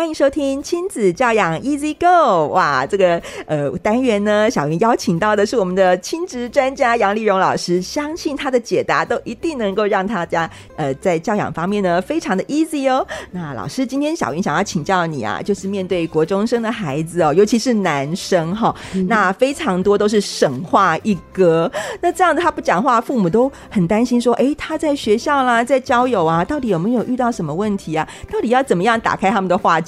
欢迎收听亲子教养 Easy Go。哇，这个呃单元呢，小云邀请到的是我们的亲职专家杨丽蓉老师，相信他的解答都一定能够让大家呃在教养方面呢非常的 easy 哦。那老师，今天小云想要请教你啊，就是面对国中生的孩子哦，尤其是男生哈、哦，嗯、那非常多都是省话一格。那这样子他不讲话，父母都很担心说，哎，他在学校啦，在交友啊，到底有没有遇到什么问题啊？到底要怎么样打开他们的话？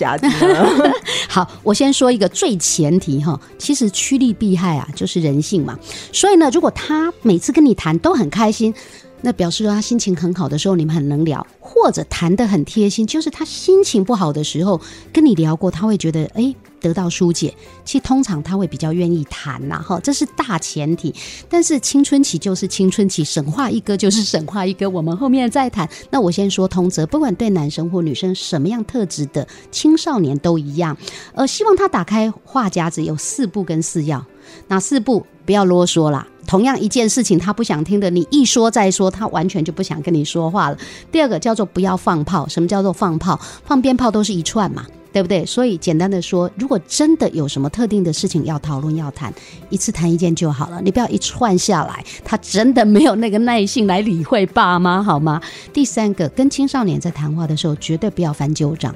好，我先说一个最前提哈，其实趋利避害啊，就是人性嘛。所以呢，如果他每次跟你谈都很开心，那表示说他心情很好的时候，你们很能聊，或者谈得很贴心，就是他心情不好的时候跟你聊过，他会觉得哎。得到疏解，其实通常他会比较愿意谈呐，哈，这是大前提。但是青春期就是青春期，神话一哥就是神话一哥，我们后面再谈。那我先说通则，不管对男生或女生，什么样特质的青少年都一样。呃，希望他打开话匣子有四步跟四要，哪四步？不要啰嗦啦。同样一件事情，他不想听的，你一说再说，他完全就不想跟你说话了。第二个叫做不要放炮，什么叫做放炮？放鞭炮都是一串嘛。对不对？所以简单的说，如果真的有什么特定的事情要讨论、要谈，一次谈一件就好了。你不要一串下来，他真的没有那个耐性来理会爸妈，好吗？第三个，跟青少年在谈话的时候，绝对不要翻旧账。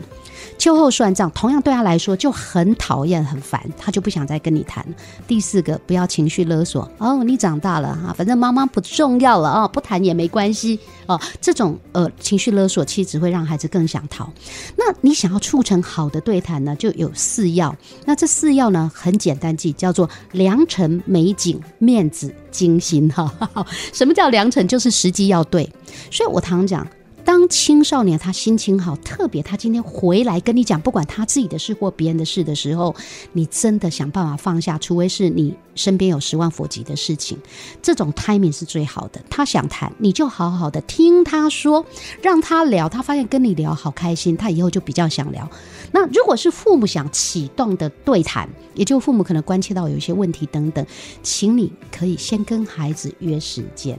秋后算账，同样对他来说就很讨厌、很烦，他就不想再跟你谈。第四个，不要情绪勒索哦，你长大了哈，反正妈妈不重要了哦，不谈也没关系哦。这种呃情绪勒索，其实只会让孩子更想逃。那你想要促成好的对谈呢，就有四要。那这四要呢，很简单记，叫做良辰美景面子精心哈。什么叫良辰？就是时机要对。所以我常讲。当青少年他心情好，特别他今天回来跟你讲，不管他自己的事或别人的事的时候，你真的想办法放下，除非是你身边有十万火急的事情，这种 timing 是最好的。他想谈，你就好好的听他说，让他聊，他发现跟你聊好开心，他以后就比较想聊。那如果是父母想启动的对谈，也就父母可能关切到有一些问题等等，请你可以先跟孩子约时间。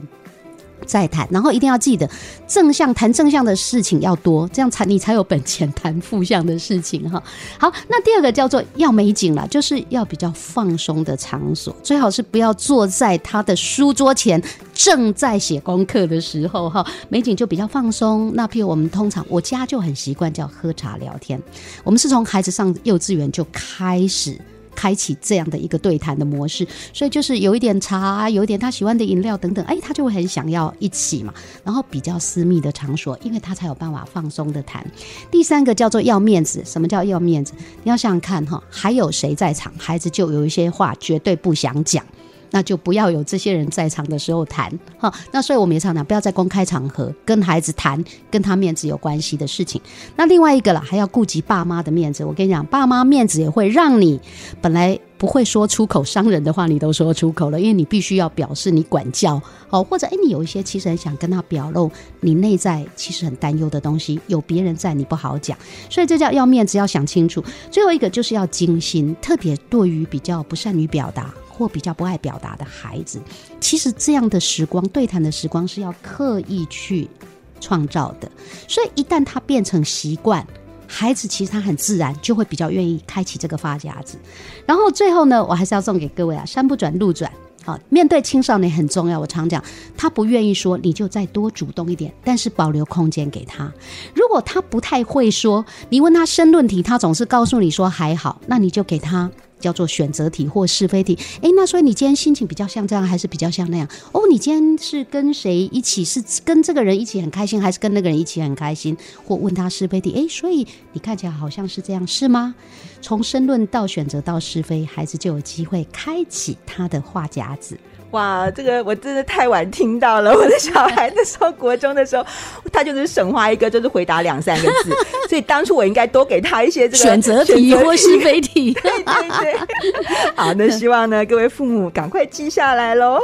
再谈，然后一定要记得正向谈正向的事情要多，这样才你才有本钱谈负向的事情哈。好，那第二个叫做要美景了，就是要比较放松的场所，最好是不要坐在他的书桌前正在写功课的时候哈。美景就比较放松。那譬如我们通常我家就很习惯叫喝茶聊天，我们是从孩子上幼稚园就开始。开启这样的一个对谈的模式，所以就是有一点茶，有一点他喜欢的饮料等等，哎，他就会很想要一起嘛。然后比较私密的场所，因为他才有办法放松的谈。第三个叫做要面子，什么叫要面子？你要想想看哈，还有谁在场，孩子就有一些话绝对不想讲。那就不要有这些人在场的时候谈哈。那所以我们也常常不要在公开场合跟孩子谈跟他面子有关系的事情。那另外一个啦，还要顾及爸妈的面子。我跟你讲，爸妈面子也会让你本来不会说出口伤人的话，你都说出口了，因为你必须要表示你管教哦，或者诶，你有一些其实很想跟他表露你内在其实很担忧的东西，有别人在你不好讲，所以这叫要面子，要想清楚。最后一个就是要精心，特别对于比较不善于表达。或比较不爱表达的孩子，其实这样的时光，对谈的时光是要刻意去创造的。所以一旦他变成习惯，孩子其实他很自然就会比较愿意开启这个发夹子。然后最后呢，我还是要送给各位啊，山不转路转。好，面对青少年很重要。我常讲，他不愿意说，你就再多主动一点，但是保留空间给他。如果他不太会说，你问他申论题，他总是告诉你说还好，那你就给他。叫做选择题或是非题，哎，那所以你今天心情比较像这样，还是比较像那样？哦，你今天是跟谁一起？是跟这个人一起很开心，还是跟那个人一起很开心？或问他是非题，哎，所以你看起来好像是这样，是吗？从申论到选择到是非，孩子就有机会开启他的话匣子。哇，这个我真的太晚听到了。我的小孩那时候国中的时候，他就是省话一个，就是回答两三个字。所以当初我应该多给他一些这个选择题或是非题。对对对。好，那希望呢各位父母赶快记下来喽。